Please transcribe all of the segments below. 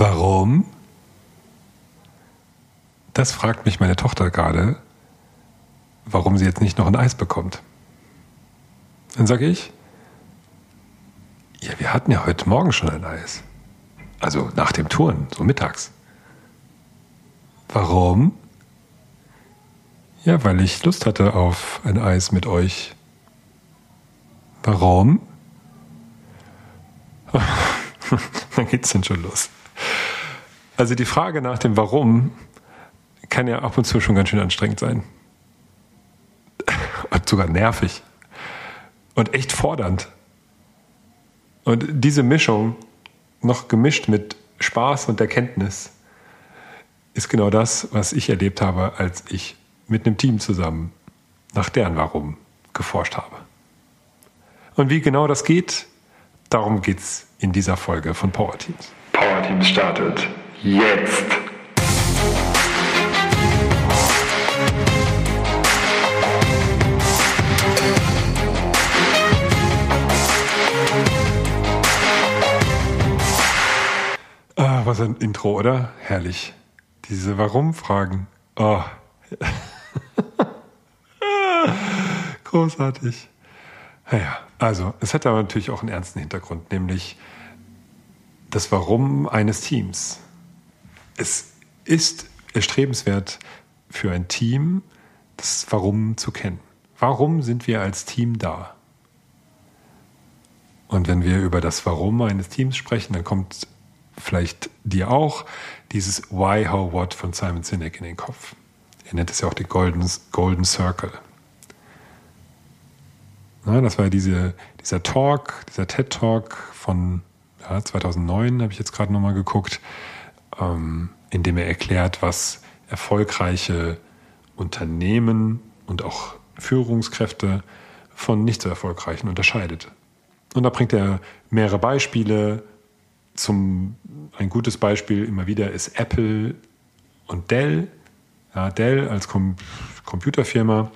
Warum? Das fragt mich meine Tochter gerade, warum sie jetzt nicht noch ein Eis bekommt. Dann sage ich, ja, wir hatten ja heute Morgen schon ein Eis. Also nach dem Touren, so mittags. Warum? Ja, weil ich Lust hatte auf ein Eis mit euch. Warum? Dann geht's dann schon los. Also die Frage nach dem Warum kann ja ab und zu schon ganz schön anstrengend sein. Und sogar nervig. Und echt fordernd. Und diese Mischung, noch gemischt mit Spaß und Erkenntnis, ist genau das, was ich erlebt habe, als ich mit einem Team zusammen nach deren Warum geforscht habe. Und wie genau das geht, darum geht es in dieser Folge von Power Teams. Power Teams startet jetzt. Ah, was ein Intro, oder? Herrlich. Diese Warum-Fragen. Oh. Großartig. Naja, also, es hat aber natürlich auch einen ernsten Hintergrund, nämlich das Warum eines Teams. Es ist erstrebenswert für ein Team, das Warum zu kennen. Warum sind wir als Team da? Und wenn wir über das Warum eines Teams sprechen, dann kommt vielleicht dir auch dieses Why, How, What von Simon Sinek in den Kopf. Er nennt es ja auch den Golden, Golden Circle. Na, das war diese, dieser Talk, dieser TED-Talk von ja, 2009, habe ich jetzt gerade nochmal geguckt, ähm, in dem er erklärt, was erfolgreiche Unternehmen und auch Führungskräfte von nicht so erfolgreichen unterscheidet. Und da bringt er mehrere Beispiele. Zum, ein gutes Beispiel immer wieder ist Apple und Dell. Ja, Dell als Com Computerfirma,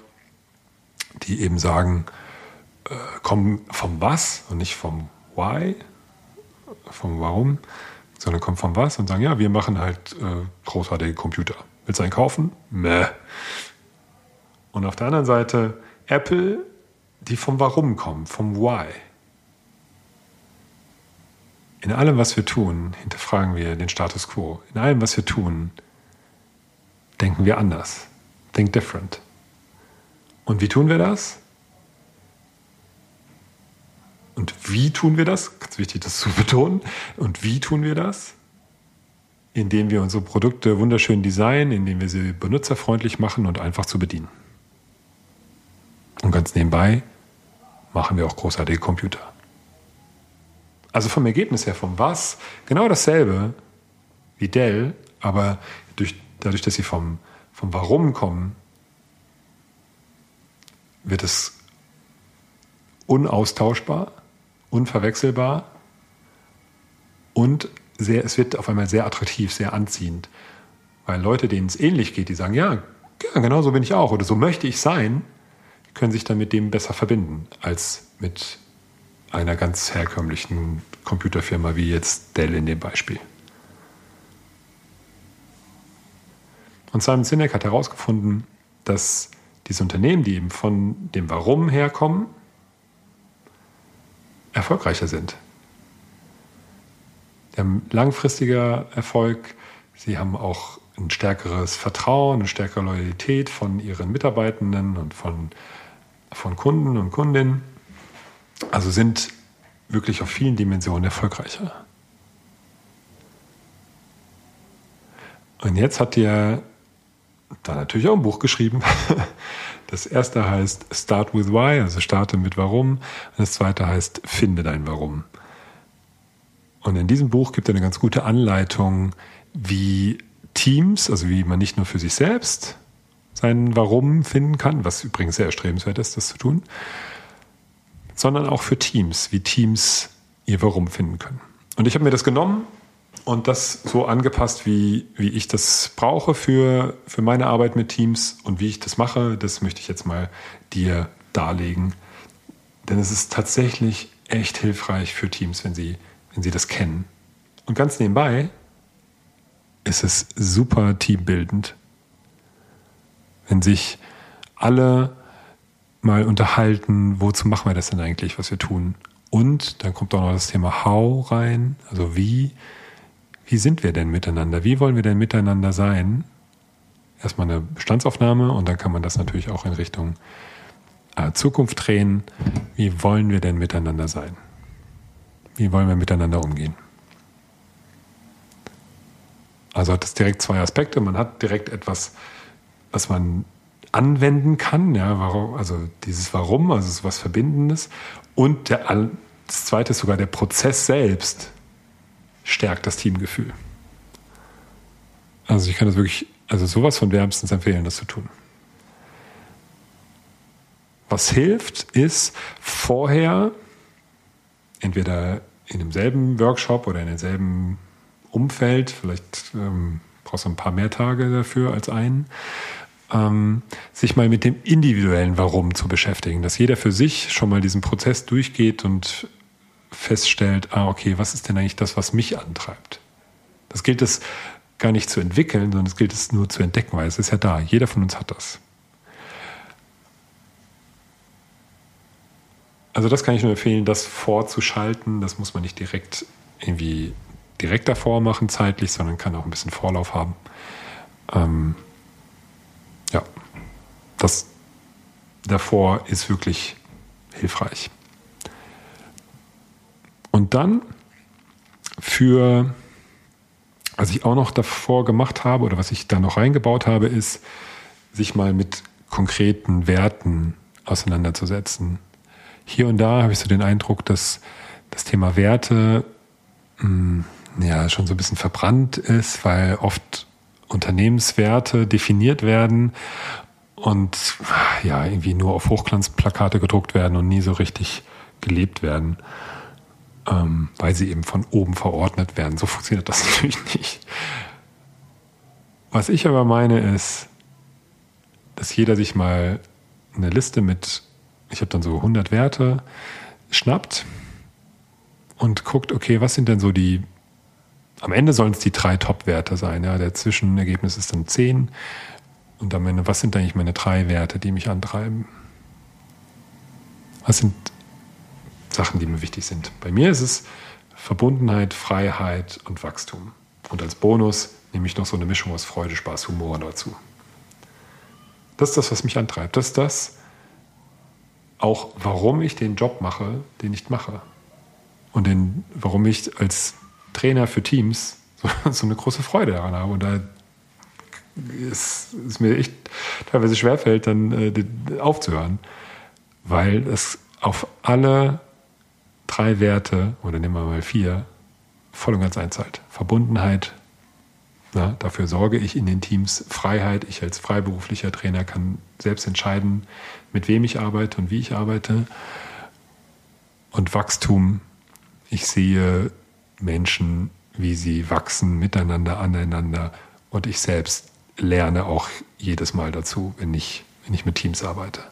die eben sagen, äh, kommen vom Was und nicht vom Why, vom Warum, sondern kommen vom Was und sagen, ja, wir machen halt äh, großartige Computer. Willst du einen kaufen? Meh. Und auf der anderen Seite Apple, die vom Warum kommen, vom Why. In allem, was wir tun, hinterfragen wir den Status quo. In allem, was wir tun, denken wir anders. Think different. Und wie tun wir das? Und wie tun wir das? Ganz wichtig, das zu betonen. Und wie tun wir das? Indem wir unsere Produkte wunderschön designen, indem wir sie benutzerfreundlich machen und einfach zu bedienen. Und ganz nebenbei machen wir auch großartige Computer. Also vom Ergebnis her, vom Was, genau dasselbe wie Dell, aber durch, dadurch, dass sie vom, vom Warum kommen, wird es unaustauschbar unverwechselbar und sehr, es wird auf einmal sehr attraktiv, sehr anziehend. Weil Leute, denen es ähnlich geht, die sagen, ja, ja, genau so bin ich auch oder so möchte ich sein, können sich dann mit dem besser verbinden als mit einer ganz herkömmlichen Computerfirma wie jetzt Dell in dem Beispiel. Und Simon Sinek hat herausgefunden, dass diese Unternehmen, die eben von dem Warum herkommen, erfolgreicher sind. Sie haben langfristiger Erfolg, sie haben auch ein stärkeres Vertrauen, eine stärkere Loyalität von ihren Mitarbeitenden und von, von Kunden und Kundinnen. Also sind wirklich auf vielen Dimensionen erfolgreicher. Und jetzt hat er da natürlich auch ein Buch geschrieben. Das erste heißt Start with Why, also starte mit Warum. Und das zweite heißt Finde dein Warum. Und in diesem Buch gibt er eine ganz gute Anleitung, wie Teams, also wie man nicht nur für sich selbst sein Warum finden kann, was übrigens sehr erstrebenswert ist, das zu tun, sondern auch für Teams, wie Teams ihr Warum finden können. Und ich habe mir das genommen und das so angepasst, wie, wie ich das brauche für, für meine Arbeit mit Teams und wie ich das mache, das möchte ich jetzt mal dir darlegen. Denn es ist tatsächlich echt hilfreich für Teams, wenn sie, wenn sie das kennen. Und ganz nebenbei ist es super teambildend. Wenn sich alle mal unterhalten, wozu machen wir das denn eigentlich, was wir tun? Und dann kommt auch noch das Thema How rein, also wie, wie sind wir denn miteinander? Wie wollen wir denn miteinander sein? Erstmal eine Bestandsaufnahme und dann kann man das natürlich auch in Richtung äh, Zukunft drehen. Wie wollen wir denn miteinander sein? Wie wollen wir miteinander umgehen? Also hat das direkt zwei Aspekte. Man hat direkt etwas, was man anwenden kann, ja, warum, also dieses Warum, also es was Verbindendes. Und der, das zweite ist sogar der Prozess selbst stärkt das Teamgefühl. Also ich kann das wirklich, also sowas von wärmstens empfehlen, das zu tun. Was hilft, ist vorher entweder in demselben Workshop oder in demselben Umfeld, vielleicht ähm, brauchst du ein paar mehr Tage dafür als einen, ähm, sich mal mit dem individuellen Warum zu beschäftigen, dass jeder für sich schon mal diesen Prozess durchgeht und feststellt, ah, okay, was ist denn eigentlich das, was mich antreibt? Das gilt es gar nicht zu entwickeln, sondern es gilt es nur zu entdecken, weil es ist ja da. Jeder von uns hat das. Also das kann ich nur empfehlen, das vorzuschalten. Das muss man nicht direkt irgendwie direkt davor machen zeitlich, sondern kann auch ein bisschen Vorlauf haben. Ähm, ja, das davor ist wirklich hilfreich. Und dann für, was ich auch noch davor gemacht habe oder was ich da noch reingebaut habe, ist, sich mal mit konkreten Werten auseinanderzusetzen. Hier und da habe ich so den Eindruck, dass das Thema Werte mh, hm, ja schon so ein bisschen verbrannt ist, weil oft Unternehmenswerte definiert werden und ja, irgendwie nur auf Hochglanzplakate gedruckt werden und nie so richtig gelebt werden, ähm, weil sie eben von oben verordnet werden. So funktioniert das natürlich nicht. Was ich aber meine ist, dass jeder sich mal eine Liste mit, ich habe dann so 100 Werte, schnappt und guckt, okay, was sind denn so die am Ende sollen es die drei Top-Werte sein. Ja. Der Zwischenergebnis ist dann 10. Und am Ende, was sind eigentlich meine drei Werte, die mich antreiben? Was sind Sachen, die mir wichtig sind? Bei mir ist es Verbundenheit, Freiheit und Wachstum. Und als Bonus nehme ich noch so eine Mischung aus Freude, Spaß, Humor dazu. Das ist das, was mich antreibt. Das ist das, auch warum ich den Job mache, den ich mache. Und den, warum ich als Trainer für Teams so, so eine große Freude daran habe. Und da ist es mir echt teilweise schwerfällt, dann äh, aufzuhören, weil es auf alle drei Werte, oder nehmen wir mal vier, voll und ganz einzahlt. Verbundenheit, na, dafür sorge ich in den Teams Freiheit. Ich als freiberuflicher Trainer kann selbst entscheiden, mit wem ich arbeite und wie ich arbeite. Und Wachstum, ich sehe Menschen, wie sie wachsen, miteinander, aneinander. Und ich selbst lerne auch jedes Mal dazu, wenn ich, wenn ich mit Teams arbeite.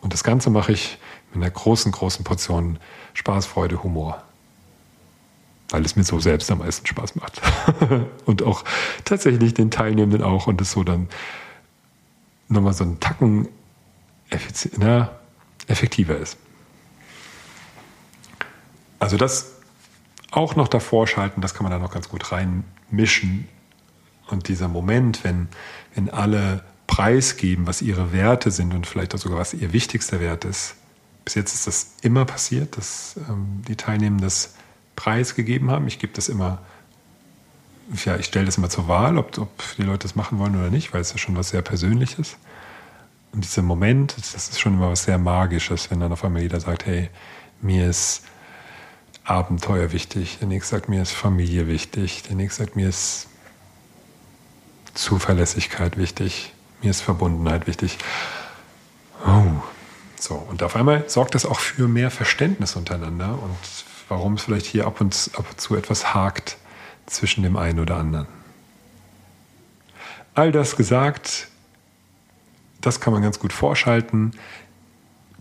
Und das Ganze mache ich mit einer großen, großen Portion Spaß, Freude, Humor. Weil es mir so selbst am meisten Spaß macht. und auch tatsächlich den Teilnehmenden auch und es so dann nochmal so einen Tacken na, effektiver ist. Also das auch noch davor schalten, das kann man da noch ganz gut reinmischen. Und dieser Moment, wenn, wenn alle preisgeben, was ihre Werte sind und vielleicht auch sogar was ihr wichtigster Wert ist. Bis jetzt ist das immer passiert, dass ähm, die Teilnehmer das preisgegeben haben. Ich gebe das immer, ja, ich stelle das immer zur Wahl, ob, ob die Leute das machen wollen oder nicht, weil es ja schon was sehr Persönliches. Und dieser Moment, das ist schon immer was sehr Magisches, wenn dann auf einmal jeder sagt, hey, mir ist Abenteuer wichtig, der nächste sagt, mir ist Familie wichtig, der nächste sagt, mir ist Zuverlässigkeit wichtig, mir ist Verbundenheit wichtig. Oh. So, und auf einmal sorgt das auch für mehr Verständnis untereinander und warum es vielleicht hier ab und, zu etwas hakt zwischen dem einen oder anderen. All das gesagt, das kann man ganz gut vorschalten.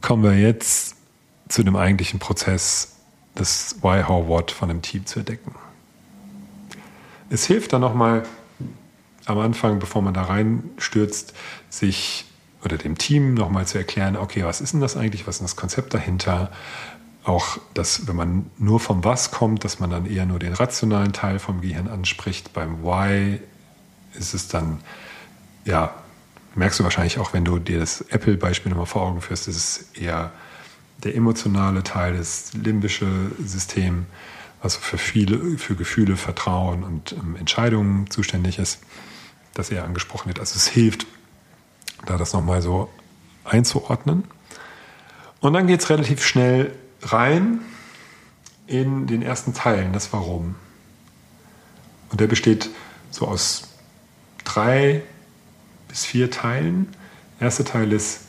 Kommen wir jetzt zu dem eigentlichen Prozess das Why, How, What von einem Team zu entdecken. Es hilft dann nochmal, am Anfang, bevor man da reinstürzt, sich oder dem Team nochmal zu erklären, okay, was ist denn das eigentlich, was ist das Konzept dahinter? Auch, dass wenn man nur vom Was kommt, dass man dann eher nur den rationalen Teil vom Gehirn anspricht. Beim Why ist es dann, ja, merkst du wahrscheinlich auch, wenn du dir das Apple-Beispiel nochmal vor Augen führst, ist es eher der emotionale Teil, das limbische System, was für viele, für Gefühle, Vertrauen und ähm, Entscheidungen zuständig ist, dass er angesprochen wird. Also es hilft, da das nochmal so einzuordnen. Und dann geht es relativ schnell rein in den ersten Teilen, das Warum. Und der besteht so aus drei bis vier Teilen. Der erste Teil ist,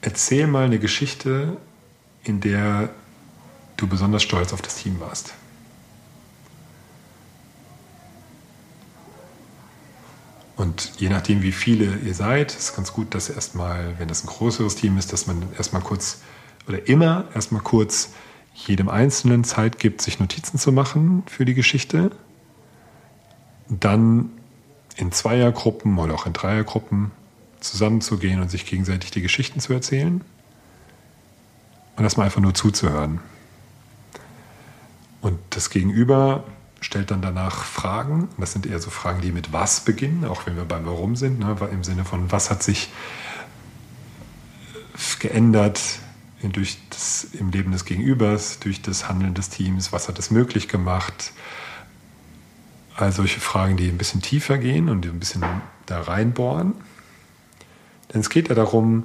erzähl mal eine Geschichte, in der du besonders stolz auf das Team warst. Und je nachdem, wie viele ihr seid, ist ganz gut, dass erstmal, wenn das ein größeres Team ist, dass man erstmal kurz oder immer erstmal kurz jedem Einzelnen Zeit gibt, sich Notizen zu machen für die Geschichte. Dann in Zweiergruppen oder auch in Dreiergruppen zusammenzugehen und sich gegenseitig die Geschichten zu erzählen. Und erstmal einfach nur zuzuhören. Und das Gegenüber stellt dann danach Fragen. Das sind eher so Fragen, die mit was beginnen, auch wenn wir beim Warum sind, ne? im Sinne von, was hat sich geändert durch das, im Leben des Gegenübers, durch das Handeln des Teams, was hat es möglich gemacht. All solche Fragen, die ein bisschen tiefer gehen und ein bisschen da reinbohren. Denn es geht ja darum,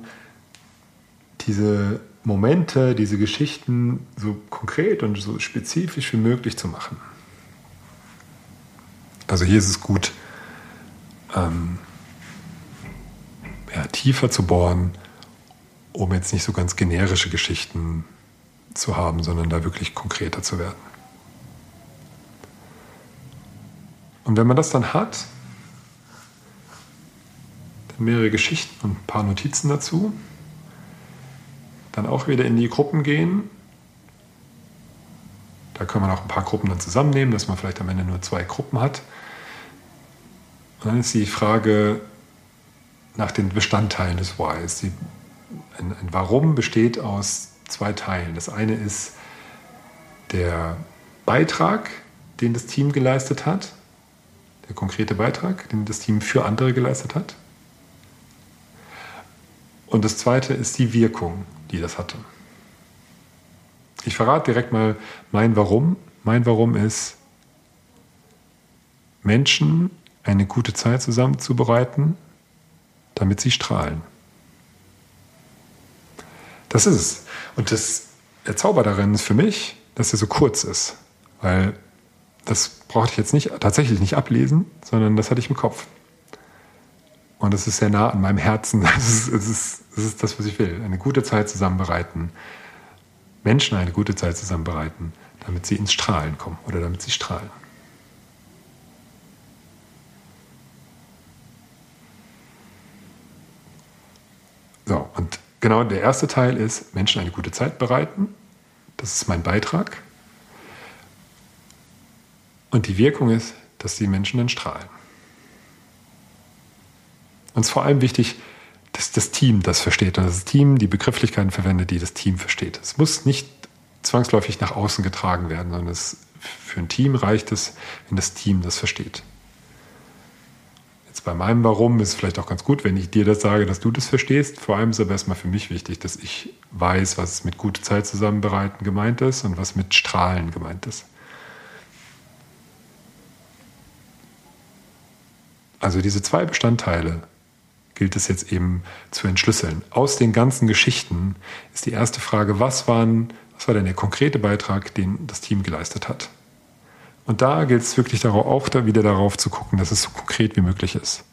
diese Momente, diese Geschichten so konkret und so spezifisch wie möglich zu machen. Also hier ist es gut, ähm, ja, tiefer zu bohren, um jetzt nicht so ganz generische Geschichten zu haben, sondern da wirklich konkreter zu werden. Und wenn man das dann hat, dann mehrere Geschichten und ein paar Notizen dazu, dann auch wieder in die Gruppen gehen. Da kann man auch ein paar Gruppen dann zusammennehmen, dass man vielleicht am Ende nur zwei Gruppen hat. Dann ist die Frage nach den Bestandteilen des Whys. Die, ein, ein Warum besteht aus zwei Teilen. Das eine ist der Beitrag, den das Team geleistet hat, der konkrete Beitrag, den das Team für andere geleistet hat. Und das zweite ist die Wirkung, die das hatte. Ich verrate direkt mal mein Warum. Mein Warum ist, Menschen eine gute Zeit zusammenzubereiten, damit sie strahlen. Das ist es. Und das, der Zauber darin ist für mich, dass er so kurz ist. Weil das brauchte ich jetzt nicht, tatsächlich nicht ablesen, sondern das hatte ich im Kopf. Und das ist sehr nah an meinem Herzen. Das ist, das ist, das ist das, was ich will. Eine gute Zeit zusammenbereiten. Menschen eine gute Zeit zusammenbereiten, damit sie ins Strahlen kommen oder damit sie strahlen. So, und genau der erste Teil ist, Menschen eine gute Zeit bereiten. Das ist mein Beitrag. Und die Wirkung ist, dass die Menschen dann strahlen. Ist vor allem wichtig, dass das Team das versteht und dass das Team die Begrifflichkeiten verwendet, die das Team versteht. Es muss nicht zwangsläufig nach außen getragen werden, sondern es, für ein Team reicht es, wenn das Team das versteht. Jetzt bei meinem Warum ist es vielleicht auch ganz gut, wenn ich dir das sage, dass du das verstehst. Vor allem ist aber erstmal für mich wichtig, dass ich weiß, was mit gute Zeit zusammenbereiten gemeint ist und was mit Strahlen gemeint ist. Also diese zwei Bestandteile gilt es jetzt eben zu entschlüsseln. Aus den ganzen Geschichten ist die erste Frage, was, waren, was war denn der konkrete Beitrag, den das Team geleistet hat? Und da gilt es wirklich darauf, auch da wieder darauf zu gucken, dass es so konkret wie möglich ist.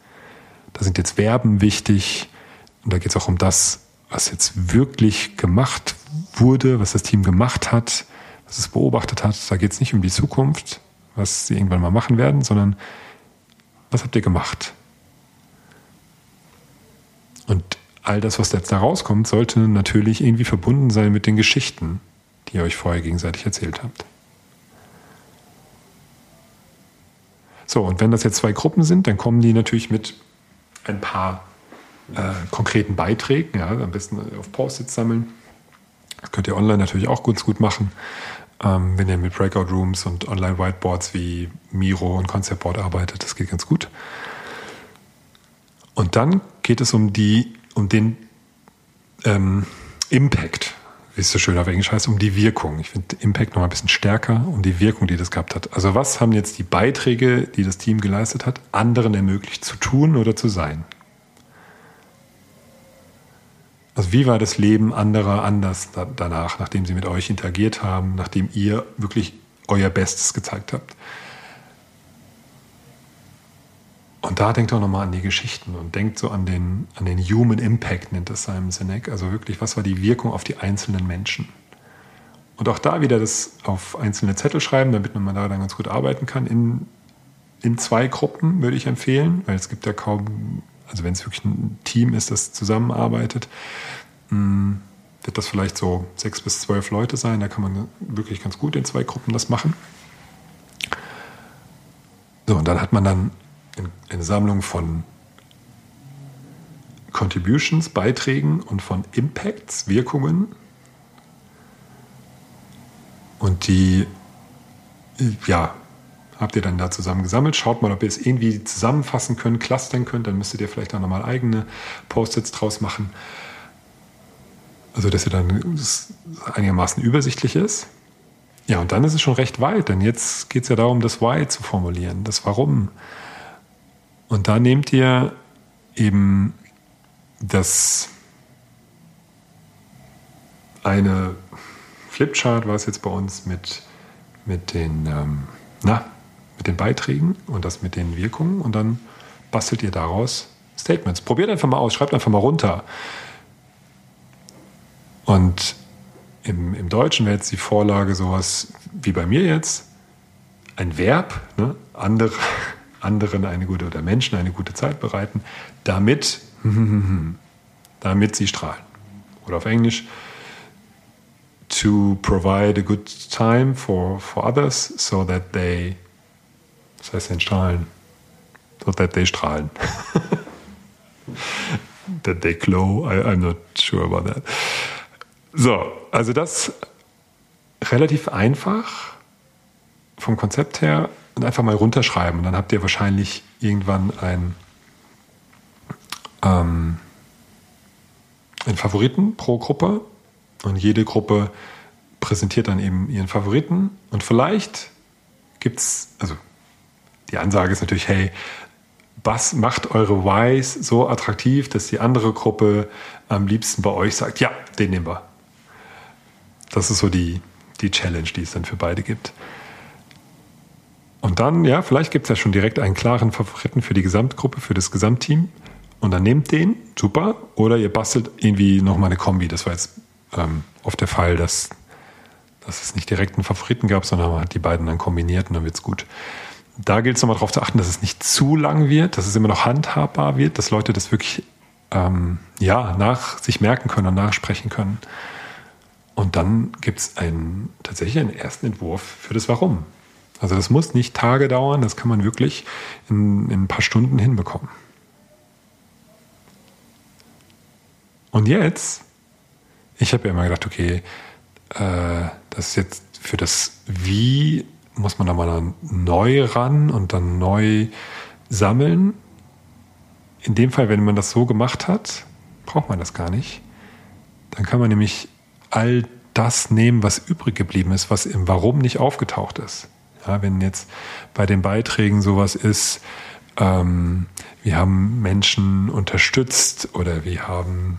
Da sind jetzt Verben wichtig und da geht es auch um das, was jetzt wirklich gemacht wurde, was das Team gemacht hat, was es beobachtet hat. Da geht es nicht um die Zukunft, was sie irgendwann mal machen werden, sondern was habt ihr gemacht? Und all das, was jetzt da rauskommt, sollte natürlich irgendwie verbunden sein mit den Geschichten, die ihr euch vorher gegenseitig erzählt habt. So, und wenn das jetzt zwei Gruppen sind, dann kommen die natürlich mit ein paar äh, konkreten Beiträgen, ja, am besten auf Post-its sammeln. Das könnt ihr online natürlich auch ganz gut machen, ähm, wenn ihr mit Breakout Rooms und Online-Whiteboards wie Miro und Conceptboard arbeitet. Das geht ganz gut. Und dann geht es um die, um den ähm, Impact, wie es so schön auf Englisch heißt, um die Wirkung. Ich finde Impact noch ein bisschen stärker, um die Wirkung, die das gehabt hat. Also was haben jetzt die Beiträge, die das Team geleistet hat, anderen ermöglicht zu tun oder zu sein? Also wie war das Leben anderer anders danach, nachdem sie mit euch interagiert haben, nachdem ihr wirklich euer Bestes gezeigt habt? Und da denkt auch nochmal an die Geschichten und denkt so an den, an den Human Impact, nennt das Simon Sinek. Also wirklich, was war die Wirkung auf die einzelnen Menschen? Und auch da wieder das auf einzelne Zettel schreiben, damit man da dann ganz gut arbeiten kann. In, in zwei Gruppen würde ich empfehlen, weil es gibt ja kaum, also wenn es wirklich ein Team ist, das zusammenarbeitet, hm, wird das vielleicht so sechs bis zwölf Leute sein. Da kann man wirklich ganz gut in zwei Gruppen das machen. So, und dann hat man dann eine Sammlung von Contributions, Beiträgen und von Impacts, Wirkungen. Und die, ja, habt ihr dann da zusammen gesammelt. Schaut mal, ob ihr es irgendwie zusammenfassen könnt, clustern könnt. Dann müsstet ihr vielleicht auch nochmal eigene Post-its draus machen. Also, dass ihr dann einigermaßen übersichtlich ist. Ja, und dann ist es schon recht weit, denn jetzt geht es ja darum, das Why zu formulieren, das Warum. Und da nehmt ihr eben das eine Flipchart war es jetzt bei uns mit, mit den, ähm, na, mit den Beiträgen und das mit den Wirkungen und dann bastelt ihr daraus Statements. Probiert einfach mal aus, schreibt einfach mal runter. Und im, im Deutschen wäre jetzt die Vorlage sowas wie bei mir jetzt, ein Verb, ne? andere, anderen eine gute oder Menschen eine gute Zeit bereiten, damit, damit sie strahlen. Oder auf Englisch, to provide a good time for, for others so that they, was heißt denn strahlen? So that they strahlen. that they glow, I, I'm not sure about that. So, also das relativ einfach vom Konzept her und einfach mal runterschreiben. Und dann habt ihr wahrscheinlich irgendwann ein, ähm, einen Favoriten pro Gruppe. Und jede Gruppe präsentiert dann eben ihren Favoriten. Und vielleicht gibt es, also die Ansage ist natürlich, hey, was macht eure Whys so attraktiv, dass die andere Gruppe am liebsten bei euch sagt, ja, den nehmen wir. Das ist so die, die Challenge, die es dann für beide gibt. Und dann, ja, vielleicht gibt es ja schon direkt einen klaren Favoriten für die Gesamtgruppe, für das Gesamtteam. Und dann nehmt den, super. Oder ihr bastelt irgendwie nochmal eine Kombi. Das war jetzt ähm, oft der Fall, dass, dass es nicht direkt einen Favoriten gab, sondern man hat die beiden dann kombiniert und dann wird's gut. Da gilt es nochmal darauf zu achten, dass es nicht zu lang wird, dass es immer noch handhabbar wird, dass Leute das wirklich ähm, ja, nach sich merken können und nachsprechen können. Und dann gibt es tatsächlich einen ersten Entwurf für das Warum. Also das muss nicht Tage dauern, das kann man wirklich in, in ein paar Stunden hinbekommen. Und jetzt, ich habe ja immer gedacht, okay, äh, das ist jetzt für das Wie muss man da mal neu ran und dann neu sammeln. In dem Fall, wenn man das so gemacht hat, braucht man das gar nicht. Dann kann man nämlich all das nehmen, was übrig geblieben ist, was im Warum nicht aufgetaucht ist. Ja, wenn jetzt bei den Beiträgen sowas ist, ähm, wir haben Menschen unterstützt oder wir haben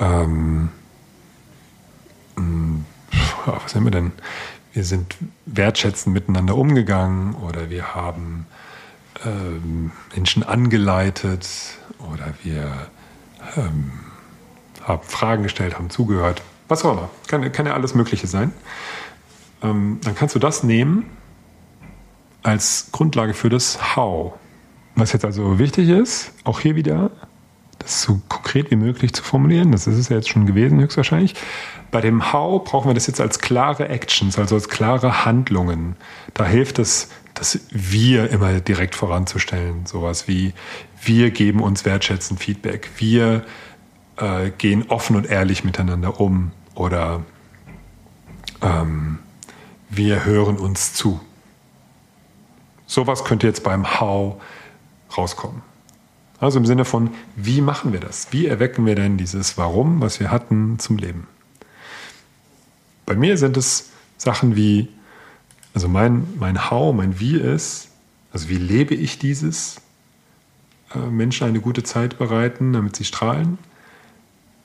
ähm, hm, was haben wir denn? Wir sind wertschätzend miteinander umgegangen oder wir haben ähm, Menschen angeleitet oder wir ähm, haben Fragen gestellt, haben zugehört. Was auch immer. Kann, kann ja alles Mögliche sein ähm, dann kannst du das nehmen als Grundlage für das How. Was jetzt also wichtig ist, auch hier wieder, das so konkret wie möglich zu formulieren. Das ist es ja jetzt schon gewesen, höchstwahrscheinlich. Bei dem How brauchen wir das jetzt als klare Actions, also als klare Handlungen. Da hilft es, das Wir immer direkt voranzustellen. Sowas wie, wir geben uns wertschätzend Feedback. Wir äh, gehen offen und ehrlich miteinander um. Oder ähm, wir hören uns zu. Sowas könnte jetzt beim How rauskommen. Also im Sinne von, wie machen wir das? Wie erwecken wir denn dieses Warum, was wir hatten, zum Leben? Bei mir sind es Sachen wie, also mein, mein How, mein Wie ist, also wie lebe ich dieses, äh, Menschen eine gute Zeit bereiten, damit sie strahlen?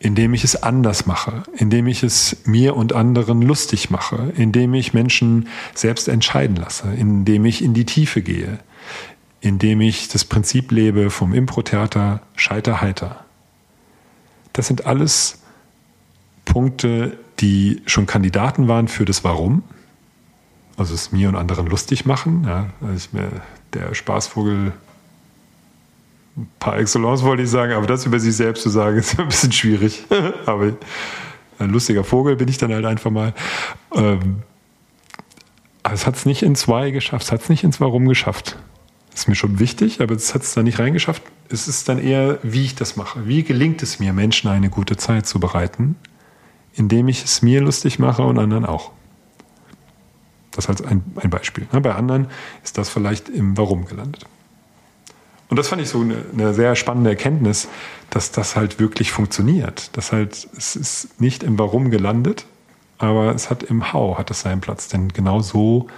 Indem ich es anders mache, indem ich es mir und anderen lustig mache, indem ich Menschen selbst entscheiden lasse, indem ich in die Tiefe gehe, indem ich das Prinzip lebe vom Impro-Theater Scheiter heiter. Das sind alles Punkte, die schon Kandidaten waren für das Warum. Also es mir und anderen lustig machen. Ja, also ich der Spaßvogel par excellence wollte ich sagen, aber das über sich selbst zu sagen, ist ein bisschen schwierig. aber ein lustiger Vogel bin ich dann halt einfach mal. Ähm, aber es hat es nicht ins Why geschafft, es hat es nicht ins Warum geschafft ist mir schon wichtig, aber es hat es da nicht reingeschafft. Es ist dann eher, wie ich das mache. Wie gelingt es mir, Menschen eine gute Zeit zu bereiten, indem ich es mir lustig mache und anderen auch. Das als ein, ein Beispiel. Bei anderen ist das vielleicht im Warum gelandet. Und das fand ich so eine, eine, sehr spannende Erkenntnis, dass das halt wirklich funktioniert. Dass halt, es ist nicht im Warum gelandet, aber es hat im How, hat es seinen Platz. Denn genau so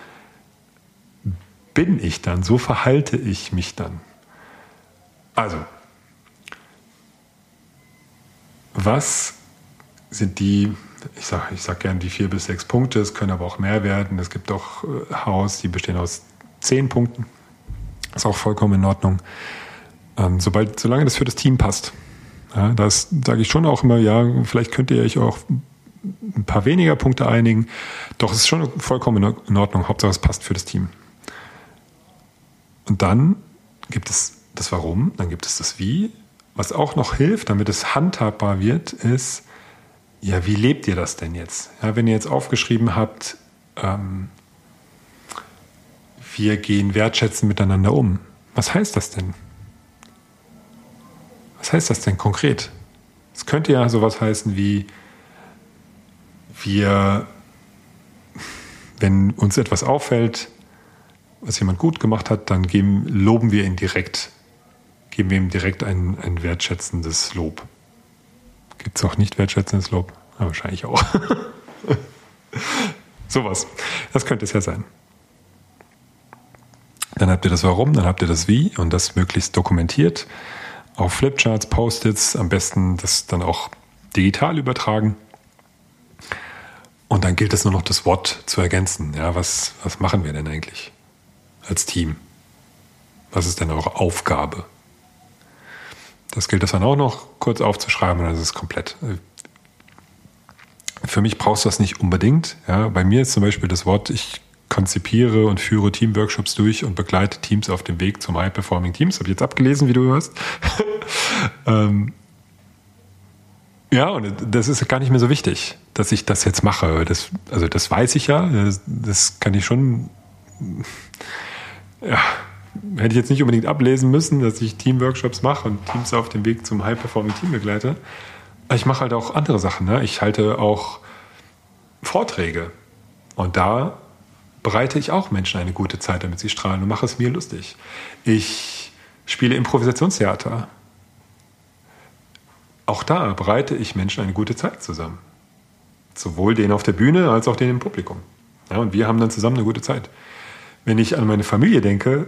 bin ich dann, so verhalte ich mich dann. Also, was sind die, ich sage ich sag gerne die vier bis sechs Punkte, es können aber auch mehr werden. Es gibt auch äh, Haus, die bestehen aus zehn Punkten. Ist auch vollkommen in Ordnung. Ähm, sobald, solange das für das Team passt. Ja, das sage ich schon auch immer, ja, vielleicht könnt ihr euch auch ein paar weniger Punkte einigen. Doch es ist schon vollkommen in Ordnung. Hauptsache es passt für das Team. Und dann gibt es das Warum, dann gibt es das Wie. Was auch noch hilft, damit es handhabbar wird, ist, ja, wie lebt ihr das denn jetzt? Ja, wenn ihr jetzt aufgeschrieben habt, ähm, wir gehen wertschätzend miteinander um. Was heißt das denn? Was heißt das denn konkret? Es könnte ja sowas heißen wie, wir, wenn uns etwas auffällt, was jemand gut gemacht hat, dann geben, loben wir ihn direkt, geben wir ihm direkt ein, ein wertschätzendes Lob. Gibt es auch nicht wertschätzendes Lob? Ja, wahrscheinlich auch. Sowas. Das könnte es ja sein. Dann habt ihr das Warum, dann habt ihr das Wie und das möglichst dokumentiert. Auf Flipcharts, Post-its, am besten das dann auch digital übertragen. Und dann gilt es nur noch das Wort zu ergänzen. Ja, was, was machen wir denn eigentlich? als Team? Was ist denn eure Aufgabe? Das gilt es dann auch noch kurz aufzuschreiben und das ist komplett. Für mich brauchst du das nicht unbedingt. Ja, bei mir ist zum Beispiel das Wort, ich konzipiere und führe Teamworkshops durch und begleite Teams auf dem Weg zum High-Performing Teams. Habe ich jetzt abgelesen, wie du hörst. ähm, ja, und das ist gar nicht mehr so wichtig, dass ich das jetzt mache. Das, also das weiß ich ja, das, das kann ich schon ja, hätte ich jetzt nicht unbedingt ablesen müssen, dass ich Teamworkshops mache und Teams auf dem Weg zum High-Performing-Team begleite. Aber ich mache halt auch andere Sachen. Ne? Ich halte auch Vorträge. Und da bereite ich auch Menschen eine gute Zeit, damit sie strahlen und mache es mir lustig. Ich spiele Improvisationstheater. Auch da bereite ich Menschen eine gute Zeit zusammen. Sowohl denen auf der Bühne als auch denen im Publikum. Ja, und wir haben dann zusammen eine gute Zeit wenn ich an meine Familie denke,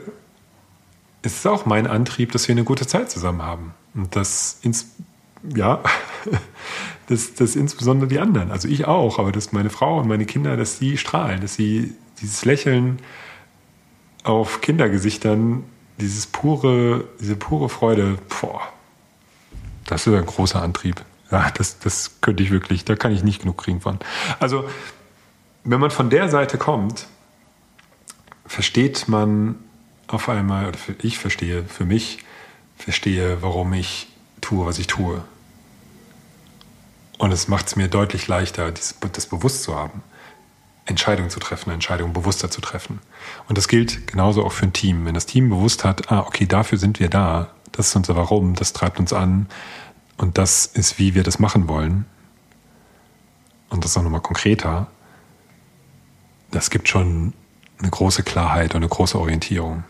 ist es auch mein Antrieb, dass wir eine gute Zeit zusammen haben. Und das, ins, ja, dass, dass insbesondere die anderen, also ich auch, aber dass meine Frau und meine Kinder, dass sie strahlen, dass sie dieses Lächeln auf Kindergesichtern, dieses pure, diese pure Freude, boah, das ist ein großer Antrieb. Ja, das, das könnte ich wirklich, da kann ich nicht genug kriegen von. Also, wenn man von der Seite kommt, versteht man auf einmal, oder ich verstehe für mich, verstehe, warum ich tue, was ich tue. Und es macht es mir deutlich leichter, das bewusst zu haben. Entscheidungen zu treffen, Entscheidungen bewusster zu treffen. Und das gilt genauso auch für ein Team. Wenn das Team bewusst hat, ah, okay, dafür sind wir da, das ist unser Warum, das treibt uns an und das ist, wie wir das machen wollen. Und das ist auch nochmal konkreter. Das gibt schon eine große Klarheit und eine große Orientierung.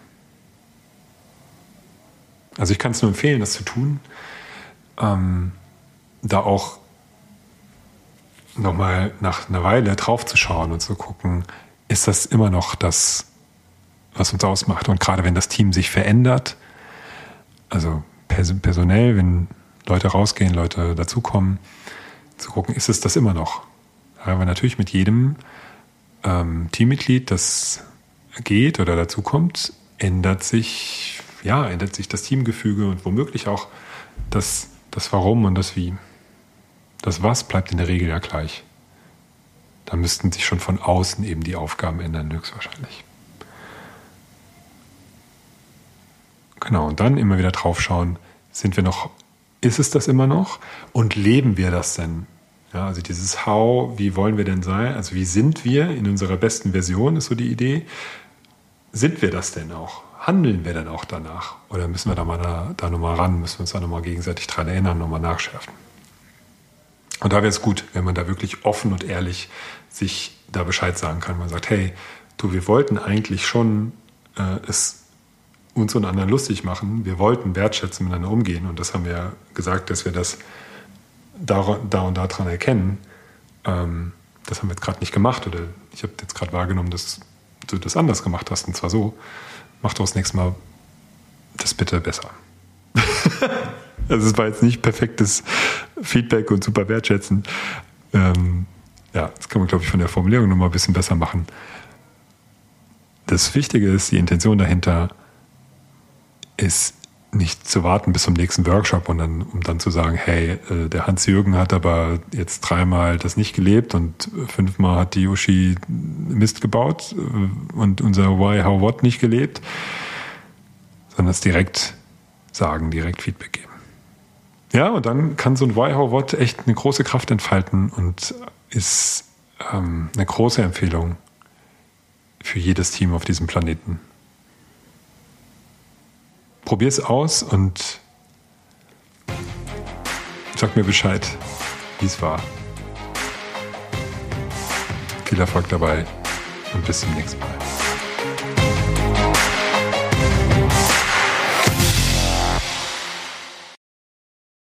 Also ich kann es nur empfehlen, das zu tun. Ähm, da auch nochmal nach einer Weile draufzuschauen und zu gucken, ist das immer noch das, was uns ausmacht? Und gerade wenn das Team sich verändert, also personell, wenn Leute rausgehen, Leute dazukommen, zu gucken, ist es das immer noch? Weil natürlich mit jedem ähm, Teammitglied, das geht oder dazukommt, ändert sich, ja, ändert sich das Teamgefüge und womöglich auch das, das Warum und das Wie. Das Was bleibt in der Regel ja gleich. Da müssten sich schon von außen eben die Aufgaben ändern, höchstwahrscheinlich. Genau, und dann immer wieder drauf schauen, sind wir noch, ist es das immer noch? Und leben wir das denn? Ja, also dieses How, wie wollen wir denn sein? Also wie sind wir in unserer besten Version, ist so die Idee. Sind wir das denn auch? Handeln wir denn auch danach? Oder müssen wir da mal da, da nochmal ran, müssen wir uns da nochmal gegenseitig dran erinnern, nochmal nachschärfen? Und da wäre es gut, wenn man da wirklich offen und ehrlich sich da Bescheid sagen kann. Man sagt, hey, du, wir wollten eigentlich schon äh, es uns und anderen lustig machen. Wir wollten wertschätzen miteinander umgehen. Und das haben wir gesagt, dass wir das da, da und daran erkennen. Ähm, das haben wir jetzt gerade nicht gemacht. Oder ich habe jetzt gerade wahrgenommen, dass du das anders gemacht hast. Und zwar so, mach doch das nächste Mal das bitte besser. Also es war jetzt nicht perfektes Feedback und super wertschätzen. Ähm, ja, das kann man, glaube ich, von der Formulierung nochmal ein bisschen besser machen. Das Wichtige ist, die Intention dahinter ist nicht zu warten bis zum nächsten Workshop und dann, um dann zu sagen, hey, äh, der Hans-Jürgen hat aber jetzt dreimal das nicht gelebt und fünfmal hat die Yoshi Mist gebaut äh, und unser Why, How, What nicht gelebt, sondern es direkt sagen, direkt Feedback geben. Ja, und dann kann so ein Why, How, What echt eine große Kraft entfalten und ist ähm, eine große Empfehlung für jedes Team auf diesem Planeten. Probier es aus und sag mir Bescheid, wie es war. Viel Erfolg dabei und bis zum nächsten Mal.